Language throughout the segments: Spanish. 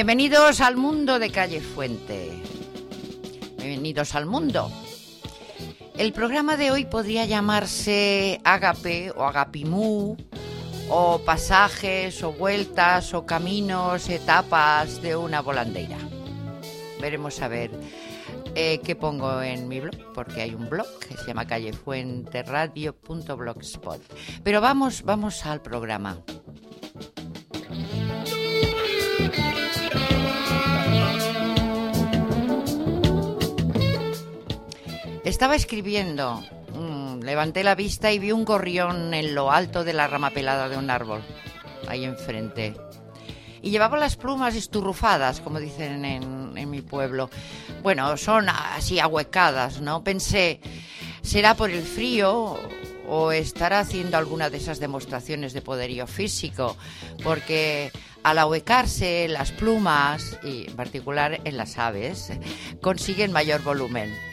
Bienvenidos al mundo de Calle Fuente. Bienvenidos al mundo. El programa de hoy podría llamarse Agape o Agapimú, o pasajes, o vueltas, o caminos, etapas de una volandera. Veremos a ver eh, qué pongo en mi blog, porque hay un blog que se llama callefuenteradio.blogspot. Pero vamos, vamos al programa. Estaba escribiendo, mm, levanté la vista y vi un gorrión en lo alto de la rama pelada de un árbol, ahí enfrente. Y llevaba las plumas esturrufadas, como dicen en, en mi pueblo. Bueno, son así ahuecadas, ¿no? Pensé, ¿será por el frío o estará haciendo alguna de esas demostraciones de poderío físico? Porque al ahuecarse las plumas, y en particular en las aves, consiguen mayor volumen.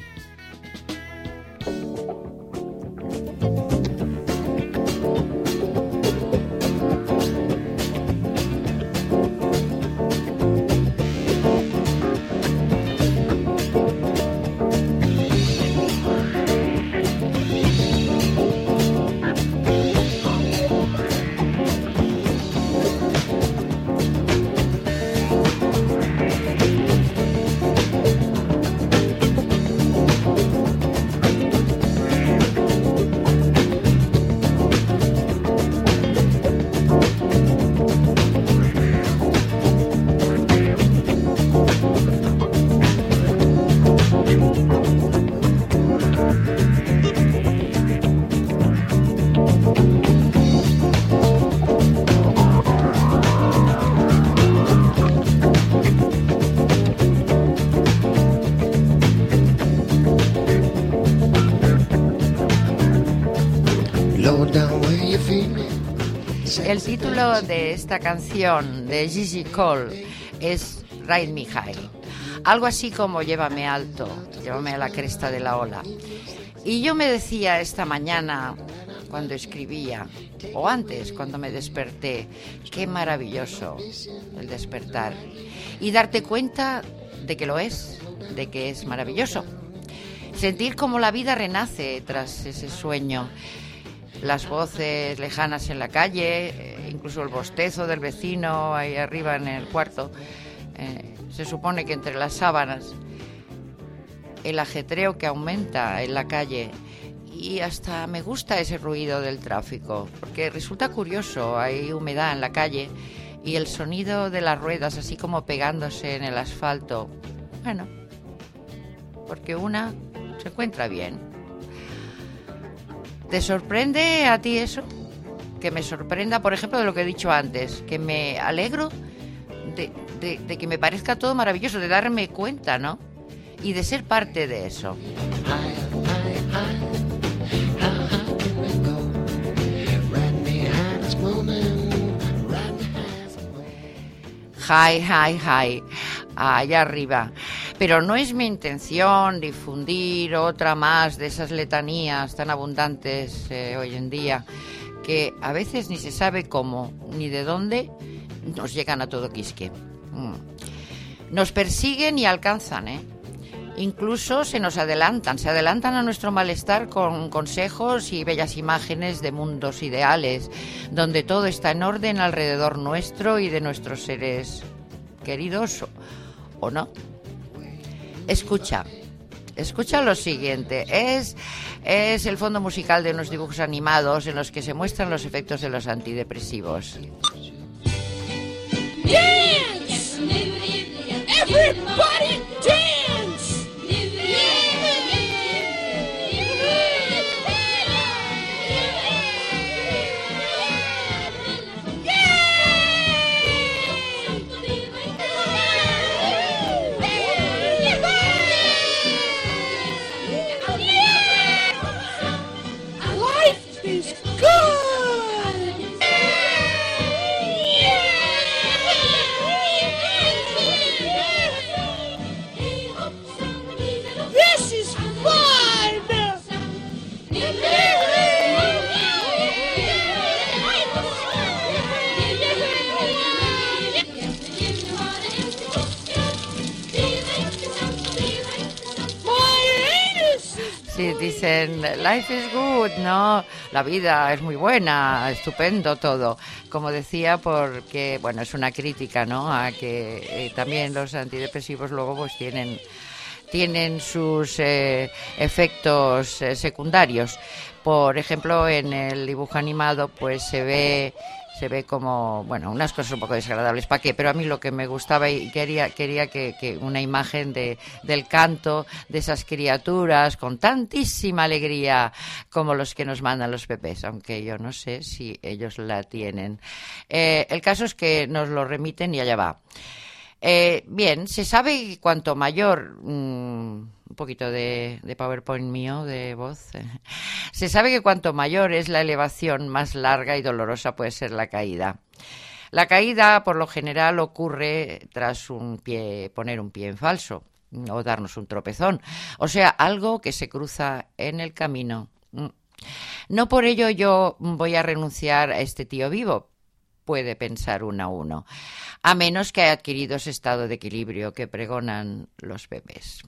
El título de esta canción de Gigi Cole es Ride Me High. Algo así como Llévame alto, llévame a la cresta de la ola. Y yo me decía esta mañana, cuando escribía, o antes, cuando me desperté, qué maravilloso el despertar. Y darte cuenta de que lo es, de que es maravilloso. Sentir como la vida renace tras ese sueño las voces lejanas en la calle, eh, incluso el bostezo del vecino ahí arriba en el cuarto. Eh, se supone que entre las sábanas, el ajetreo que aumenta en la calle y hasta me gusta ese ruido del tráfico, porque resulta curioso, hay humedad en la calle y el sonido de las ruedas así como pegándose en el asfalto. Bueno, porque una se encuentra bien ¿Te sorprende a ti eso? Que me sorprenda, por ejemplo, de lo que he dicho antes, que me alegro de, que me parezca todo maravilloso, de darme cuenta, ¿no? Y de ser parte de eso. Hi, hi, hi. Allá arriba. Pero no es mi intención difundir otra más de esas letanías tan abundantes eh, hoy en día, que a veces ni se sabe cómo ni de dónde nos llegan a todo quisque. Mm. Nos persiguen y alcanzan, ¿eh? Incluso se nos adelantan, se adelantan a nuestro malestar con consejos y bellas imágenes de mundos ideales, donde todo está en orden alrededor nuestro y de nuestros seres queridos, ¿o no? Escucha, escucha lo siguiente. Es, es el fondo musical de unos dibujos animados en los que se muestran los efectos de los antidepresivos. Everybody! Life good, ¿no? La vida es muy buena, estupendo todo. Como decía, porque, bueno, es una crítica, ¿no? A que eh, también los antidepresivos luego pues tienen tienen sus eh, efectos eh, secundarios. Por ejemplo, en el dibujo animado, pues se ve se ve como, bueno, unas cosas un poco desagradables, ¿para qué? Pero a mí lo que me gustaba y quería, quería que, una imagen de, del canto de esas criaturas con tantísima alegría como los que nos mandan los bebés, aunque yo no sé si ellos la tienen. Eh, el caso es que nos lo remiten y allá va. Eh, bien, se sabe que cuanto mayor, mm, un poquito de, PowerPoint mío, de voz, se sabe que cuanto mayor es la elevación, más larga y dolorosa puede ser la caída. La caída, por lo general, ocurre tras un pie, poner un pie en falso o darnos un tropezón, o sea, algo que se cruza en el camino. Mm. No por ello yo voy a renunciar a este tío vivo, puede pensar uno a uno, a menos que haya adquirido ese estado de equilibrio que pregonan los bebés.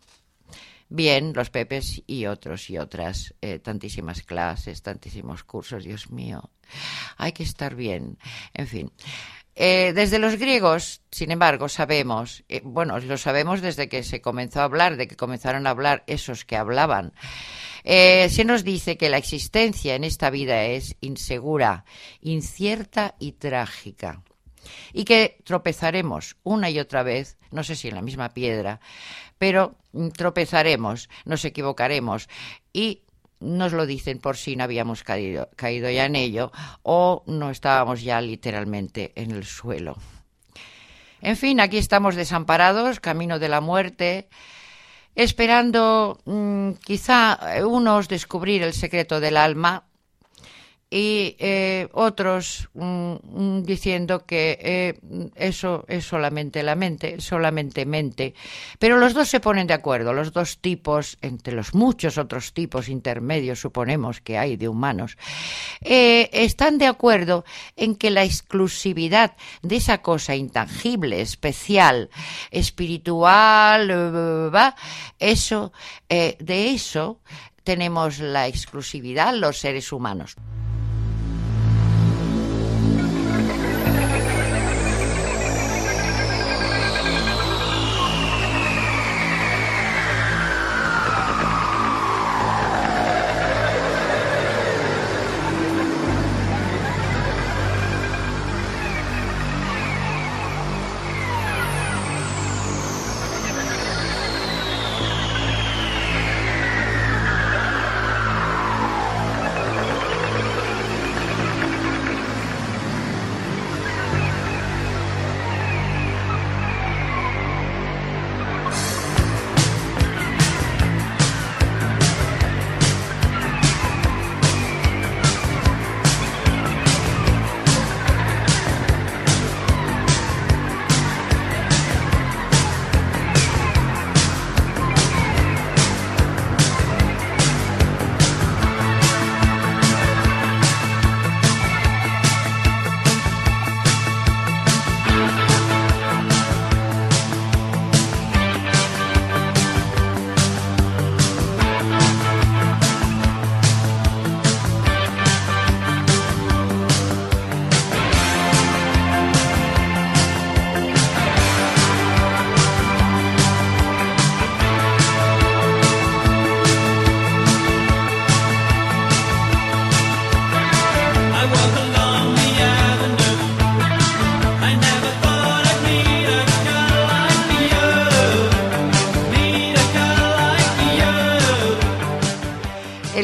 Bien, los pepes y otros y otras, eh, tantísimas clases, tantísimos cursos, Dios mío, hay que estar bien, en fin. Eh, desde los griegos, sin embargo, sabemos, eh, bueno, lo sabemos desde que se comenzó a hablar, de que comenzaron a hablar esos que hablaban. Se nos dice que la existencia en esta vida es insegura, incierta y trágica. Y que tropezaremos una y otra vez, no sé si en la misma piedra, pero tropezaremos, nos equivocaremos y nos lo dicen por si no habíamos caído, ya en ello o no estábamos ya literalmente en el suelo. En fin, aquí estamos desamparados, camino de la muerte, esperando mm, quizá unos descubrir el secreto del alma y eh, otros mm, mm, diciendo que eh, eso es solamente la mente, solamente mente. Pero los dos se ponen de acuerdo, los dos tipos, entre los muchos otros tipos intermedios, suponemos que hay de humanos, eh, están de acuerdo en que la exclusividad de esa cosa intangible, especial, espiritual, va, eso, de eso tenemos la exclusividad los seres humanos.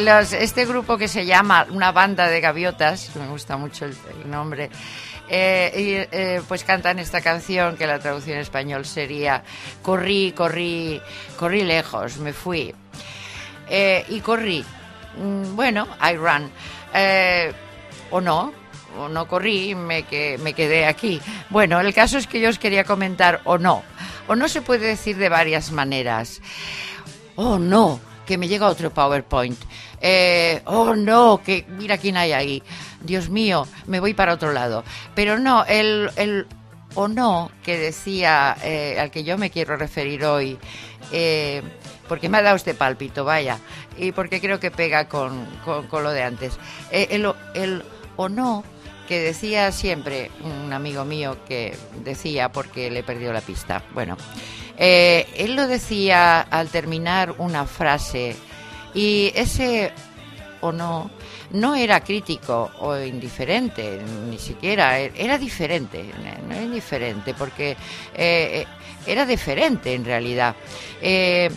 Este grupo que se llama Una banda de gaviotas, me gusta mucho el, nombre, eh, eh, pues cantan esta canción que la traducción en español sería Corrí, corrí, corrí lejos, me fui. Eh, y corrí. Mm, Bueno, I ran. Eh, o no, o no corrí, me, me quedé aquí. Bueno, el caso es que yo os quería comentar o no. O no se puede decir de varias maneras. Oh, no, que me llega otro PowerPoint. Eh, oh, no, que mira quién hay ahí. Dios mío, me voy para otro lado. Pero no, el, el o no que decía, eh, al que yo me quiero referir hoy, eh, porque me ha dado este pálpito, vaya, y porque creo que pega con, con- con lo de antes. Eh, el, el o no que decía siempre un amigo mío que decía porque le perdió la pista. Bueno, eh, él lo decía al terminar una frase y ese o no no era crítico o indiferente, ni siquiera, e- era diferente, no era indiferente, porque eh, era diferente en realidad. Eh,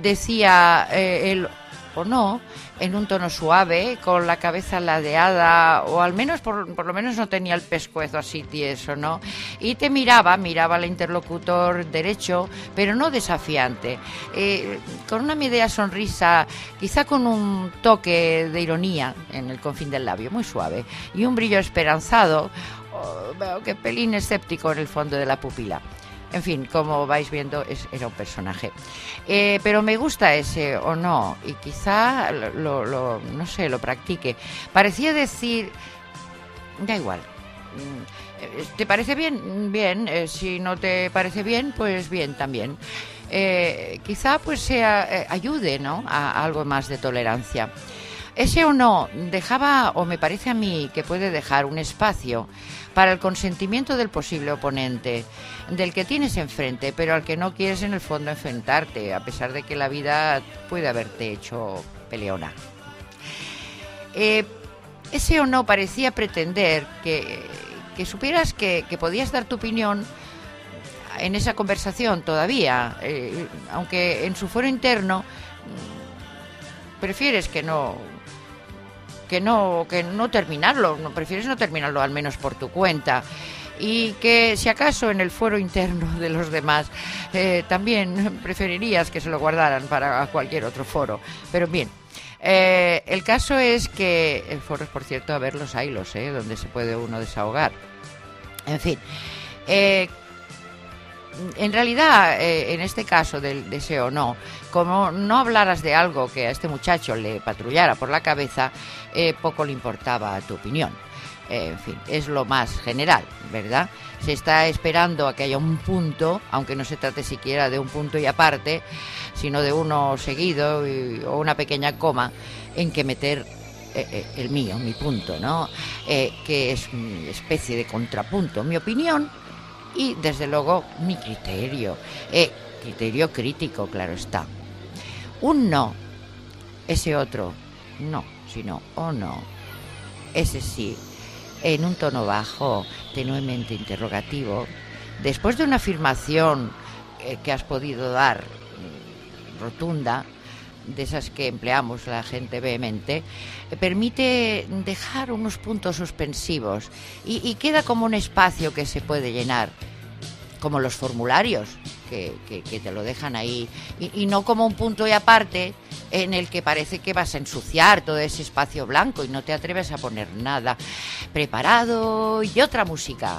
decía eh, él o no en un tono suave, con la cabeza ladeada, o al menos, por, por lo menos no tenía el pescuezo así tieso, ¿no? Y te miraba, miraba al interlocutor derecho, pero no desafiante, eh, con una media sonrisa, quizá con un toque de ironía en el confín del labio, muy suave, y un brillo esperanzado, oh, que pelín escéptico en el fondo de la pupila. En fin, como vais viendo, es, era un personaje. Eh, pero me gusta ese o no, y quizá lo, lo- no sé, lo practique. Parecía decir, da igual. Mm, ¿Te parece bien? Bien. Eh, si no te parece bien, pues bien también. Eh, quizá pues sea, ayude, ¿no? A, a algo más de tolerancia. Ese o no dejaba, o me parece a mí que puede dejar un espacio para el consentimiento del posible oponente, del que tienes enfrente, pero al que no quieres en el fondo enfrentarte, a pesar de que la vida puede haberte hecho peleona. Eh, ese o no parecía pretender que, que supieras que, podías dar tu opinión en esa conversación todavía, eh, aunque en su foro interno mm, prefieres que no que no que no terminarlo, no prefieres no terminarlo al menos por tu cuenta y que si acaso en el foro interno de los demás eh, también preferirías que se lo guardaran para cualquier otro foro, pero bien. eh, el caso es que el foros, por cierto, a ver los hilos, eh, donde se puede uno desahogar. En fin, eh, en realidad, eh, en este caso del deseo no, como no hablaras de algo que a este muchacho le patrullara por la cabeza, eh, poco le importaba tu opinión. Eh, en fin, es lo más general, ¿verdad? Se está esperando a que haya un punto, aunque no se trate siquiera de un punto y aparte, sino de uno seguido o una pequeña coma en que meter el mío, mi punto, ¿no? Que es una especie de contrapunto, mi opinión y desde luego mi criterio, eh, criterio crítico, claro está. Un no, ese otro, no, sino o no, ese sí, en un tono bajo, tenuemente interrogativo, después de una afirmación eh, que has podido dar mm, rotunda, de esas que empleamos la gente vehemente, eh, permite dejar unos puntos suspensivos y, queda como un espacio que se puede llenar, como los formularios, que, que- que te lo dejan ahí, y, y no como un punto y aparte en el que parece que vas a ensuciar todo ese espacio blanco y no te atreves a poner nada. Preparado y otra música.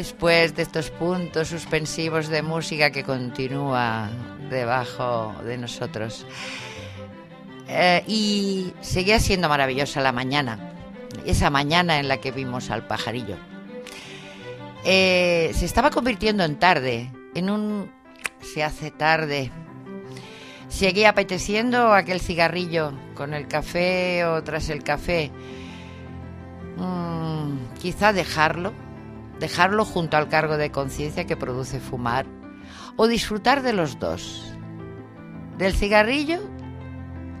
Después de estos puntos suspensivos de música que continúa debajo de nosotros. Eh, y seguía siendo maravillosa la mañana, esa mañana en la que vimos al pajarillo. Eh, se estaba convirtiendo en tarde, en un... se hace tarde. Seguía apeteciendo aquel cigarrillo con el café o tras el café. Mm, quizá dejarlo, dejarlo junto al cargo de conciencia que produce fumar, o disfrutar de los dos, del cigarrillo,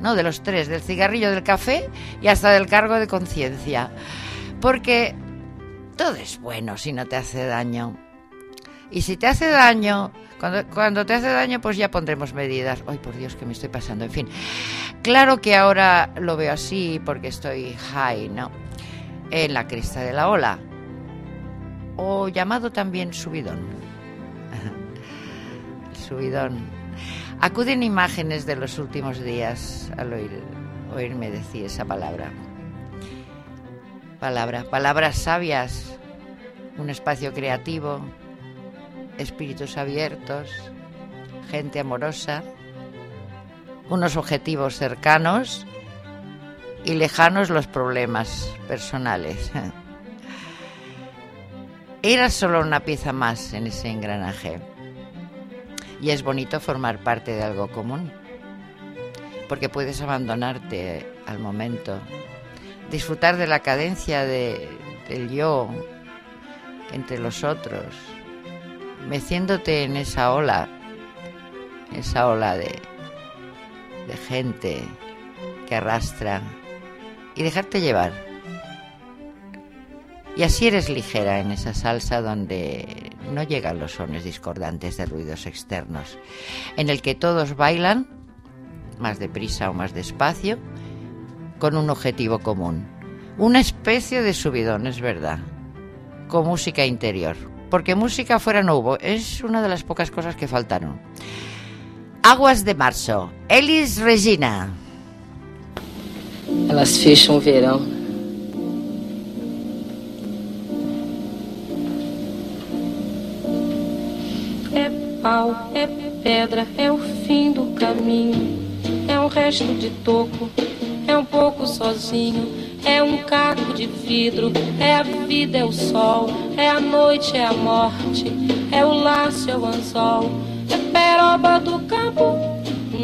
no de los tres, del cigarrillo, del café y hasta del cargo de conciencia, porque todo es bueno si no te hace daño. Y si te hace daño, cuando, cuando, te hace daño, pues ya pondremos medidas. Ay, por Dios, que me estoy pasando. En fin, claro que ahora lo veo así porque estoy high, ¿no? En la cresta de la ola. O llamado también subidón. subidón. Acuden imágenes de los últimos días al oír, oírme decir esa palabra. Palabra, palabras sabias, un espacio creativo, espíritus abiertos, gente amorosa, unos objetivos cercanos y lejanos los problemas personales. Era solo una pieza más en ese engranaje. Y es bonito formar parte de algo común, porque puedes abandonarte al momento, disfrutar de la cadencia de, del yo entre los otros, meciéndote en esa ola, esa ola de, de gente que arrastra y dejarte llevar. Y así eres ligera en esa salsa donde no llegan los sones discordantes de ruidos externos, en el que todos bailan, más deprisa o más despacio, con un objetivo común. Una especie de subidón, es verdad, con música interior. Porque música fuera no hubo, es una de las pocas cosas que faltaron. Aguas de Marzo, Elis Regina. Elas fecham verão. Pau, é pedra, é o fim do caminho. É um resto de toco, é um pouco sozinho. É um caco de vidro, é a vida, é o sol, é a noite, é a morte, é o laço, é o anzol, é peroba do campo,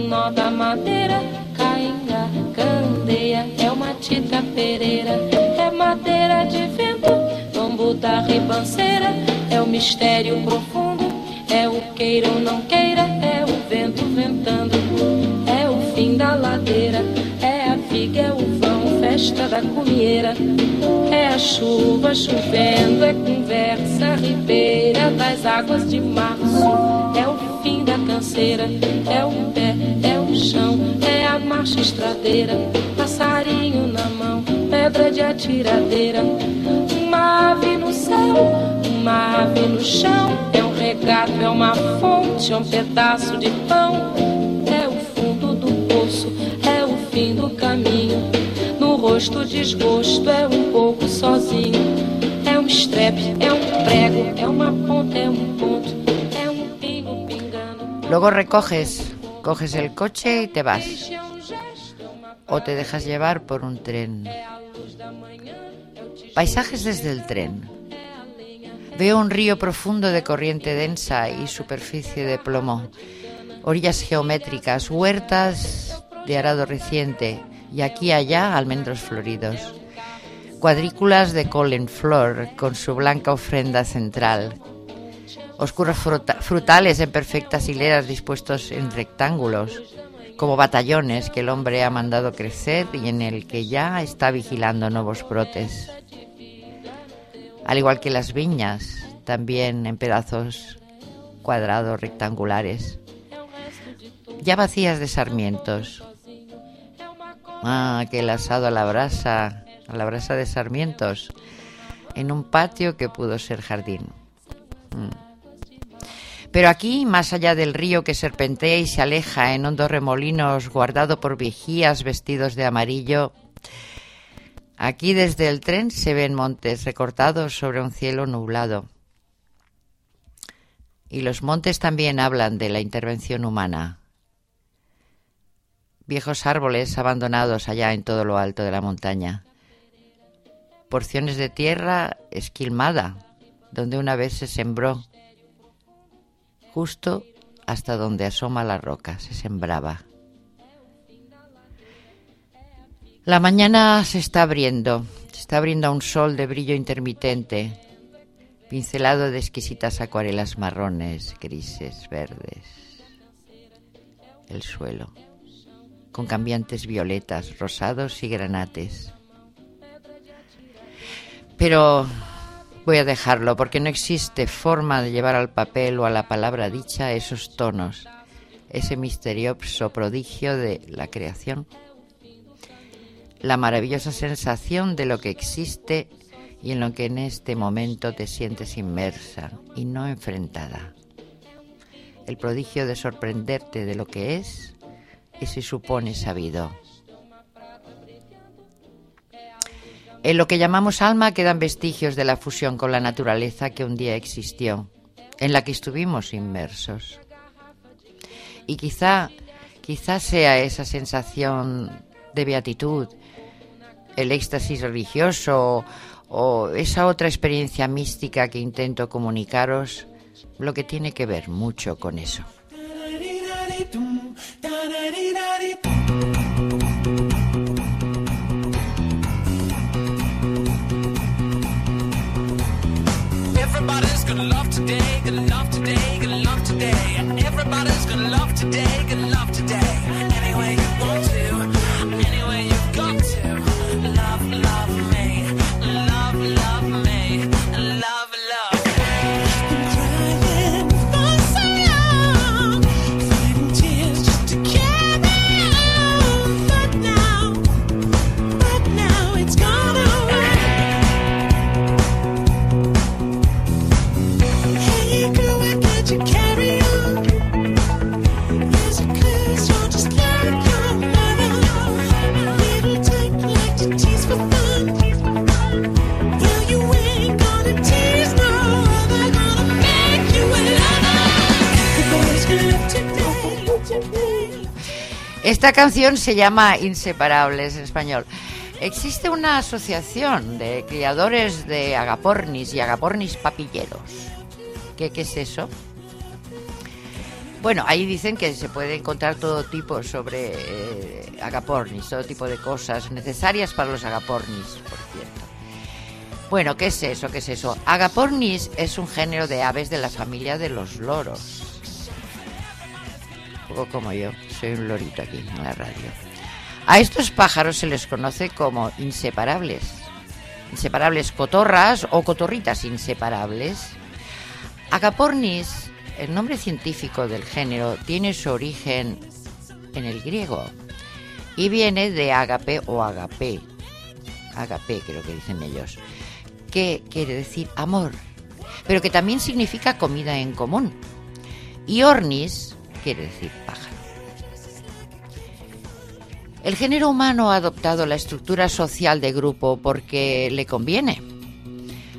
nó da madeira, cainga, candeia, é uma tita pereira, é madeira de vento, bambu da ribanceira, é o mistério profundo, é o queira ou não queira, é o vento ventando, é o fim da ladeira, é a figa, é o vão, festa da comieira, é a chuva chovendo, é conversa ribeira das águas de março, é o fim da canseira, é o pé, é o chão, é a marcha estradeira, passarinho na mão, pedra de atiradeira, uma ave no céu, uma ave no chão, é um regato, é uma fonte, é um pedaço de pão, é o fundo do poço, é o fim do caminho, no rosto desgosto, é um pouco sozinho, é um estrepe, é um prego, é uma ponta, é um ponto, é um pingo pingando. Luego recoges, coges el coche y te vas. O te dejas llevar por un tren. Paisajes desde el tren. Veo un río profundo de corriente densa y superficie de plomo. Orillas geométricas, huertas de arado reciente y aquí y allá almendros floridos. Cuadrículas de col en flor con su blanca ofrenda central. Oscuros fruta- frutales en perfectas hileras dispuestos en rectángulos, como batallones que el hombre ha mandado crecer y en el que ya está vigilando nuevos brotes. Al igual que las viñas, también en pedazos cuadrados rectangulares, ya vacías de sarmientos. Ah, aquel asado a la brasa, a la brasa de sarmientos, en un patio que pudo ser jardín. Mm. Pero aquí, más allá del río que serpentea y se aleja en hondos remolinos, guardado por vigías vestidos de amarillo, aquí desde el tren se ven montes recortados sobre un cielo nublado. Y los montes también hablan de la intervención humana. Viejos árboles abandonados allá en todo lo alto de la montaña. Porciones de tierra esquilmada, donde una vez se sembró. Justo hasta donde asoma la roca, se sembraba. La mañana se está abriendo, se está abriendo a un sol de brillo intermitente, pincelado de exquisitas acuarelas marrones, grises, verdes. El suelo, con cambiantes violetas, rosados y granates. Pero voy a dejarlo porque no existe forma de llevar al papel o a la palabra dicha esos tonos, ese misterioso prodigio de la creación la maravillosa sensación de lo que existe y en lo que en este momento te sientes inmersa y no enfrentada. El prodigio de sorprenderte de lo que es y se supone sabido. En lo que llamamos alma quedan vestigios de la fusión con la naturaleza que un día existió, en la que estuvimos inmersos. Y quizá, quizá sea esa sensación de beatitud el éxtasis religioso o esa otra experiencia mística que intento comunicaros, lo que tiene que ver mucho con eso. Gonna love today, gonna love today, gonna love today. Everybody's gonna love today, gonna love today. Esta canción se llama Inseparables en español. Existe una asociación de criadores de agapornis y agapornis papilleros. ¿Qué, es eso? Bueno, ahí dicen que se puede encontrar todo tipo sobre eh, agapornis, todo tipo de cosas necesarias para los agapornis, por cierto. Bueno, ¿qué es eso? ¿Qué es eso? Agapornis es un género de aves de la familia de los loros. Poco como yo, soy un lorito aquí en la radio. A estos pájaros se les conoce como inseparables. Inseparables cotorras o cotorritas inseparables. Agapornis, el nombre científico del género, tiene su origen en el griego y viene de agape o agape. Agape, creo que dicen ellos, que quiere decir amor, pero que también significa comida en común. Y ornis quiere decir pájaro. El género humano ha adoptado la estructura social de grupo porque le conviene.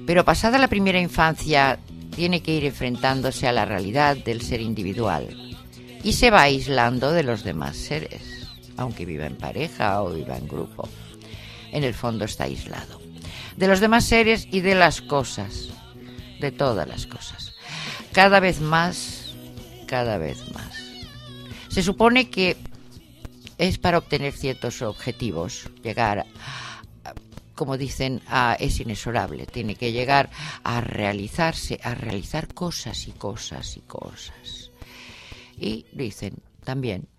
Pero pasada la primera infancia tiene que ir enfrentándose a la realidad del ser individual y se va aislando de los demás seres, aunque viva en pareja o viva en grupo. En el fondo está aislado. De los demás seres y de las cosas, de todas las cosas. Cada vez más, cada vez más. Se supone que es para obtener ciertos objetivos, llegar, como dicen, a, es inexorable, tiene que llegar a realizarse, a realizar cosas y cosas y cosas. Y dicen también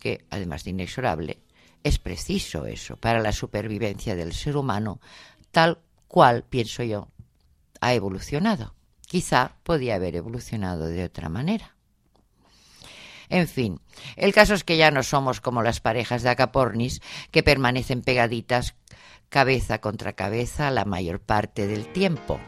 que, además de inexorable, es preciso eso para la supervivencia del ser humano, tal cual, pienso yo, ha evolucionado. Quizá podía haber evolucionado de otra manera. En fin, el caso es que ya no somos como las parejas de acapornis que permanecen pegaditas cabeza contra cabeza la mayor parte del tiempo.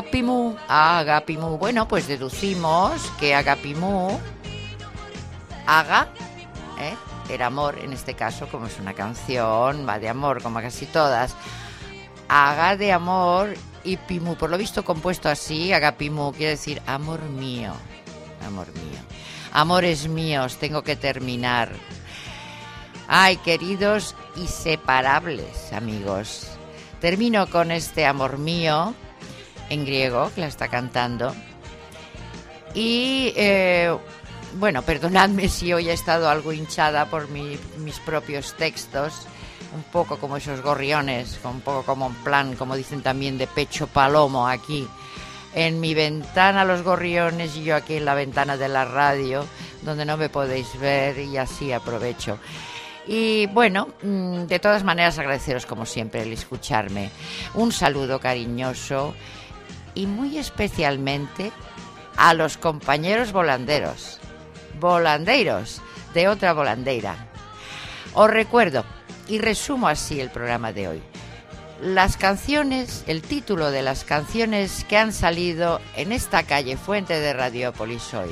Agapimu, Agapimu. Bueno, pues deducimos que Agapimu, Aga, ¿eh? el amor en este caso, como es una canción, va de amor, como casi todas. Aga de amor y Pimu, por lo visto compuesto así, Agapimu quiere decir amor mío, amor mío. Amores míos, tengo que terminar. Ay, queridos inseparables amigos. Termino con este amor mío en griego, que la está cantando. Y eh, bueno, perdonadme si hoy he estado algo hinchada por mi- mis propios textos, un poco como esos gorriones, un poco como en plan, como dicen también, de pecho palomo aquí. En mi ventana los gorriones y yo aquí en la ventana de la radio, donde no me podéis ver y así aprovecho. Y bueno, mm, de todas maneras agradeceros como siempre el escucharme. Un saludo cariñoso y muy especialmente a los compañeros volanderos, volandeiros de otra volandeira. Os recuerdo y resumo así el programa de hoy. Las canciones, el título de las canciones que han salido en esta calle Fuente de Radiópolis hoy.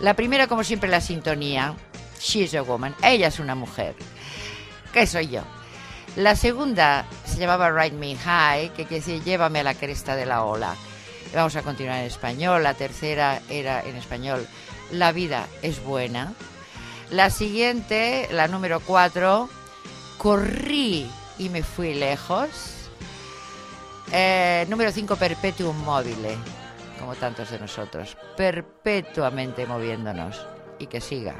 La primera, como siempre, la sintonía. She's a woman. Ella es una mujer. ¿Qué soy yo? La segunda se llamaba Ride Me High, que quiere decir llévame a la cresta de la ola. Vamos a continuar en español. La tercera era en español La vida es buena. La siguiente, la número cuatro, Corrí y me fui lejos. Eh, número 5, Perpetuum mobile, como tantos de nosotros. Perpetuamente moviéndonos. Y que siga.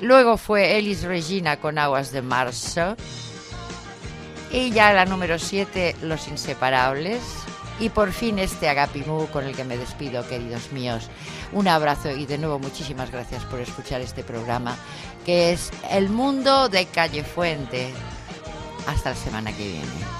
Luego fue Elis Regina con Aguas de Marzo. Y ya la número 7, Los Inseparables. Y por fin este Agapimu con el que me despido, queridos míos. Un abrazo y de nuevo muchísimas gracias por escuchar este programa, que es El Mundo de Calle Fuente. Hasta la semana que viene.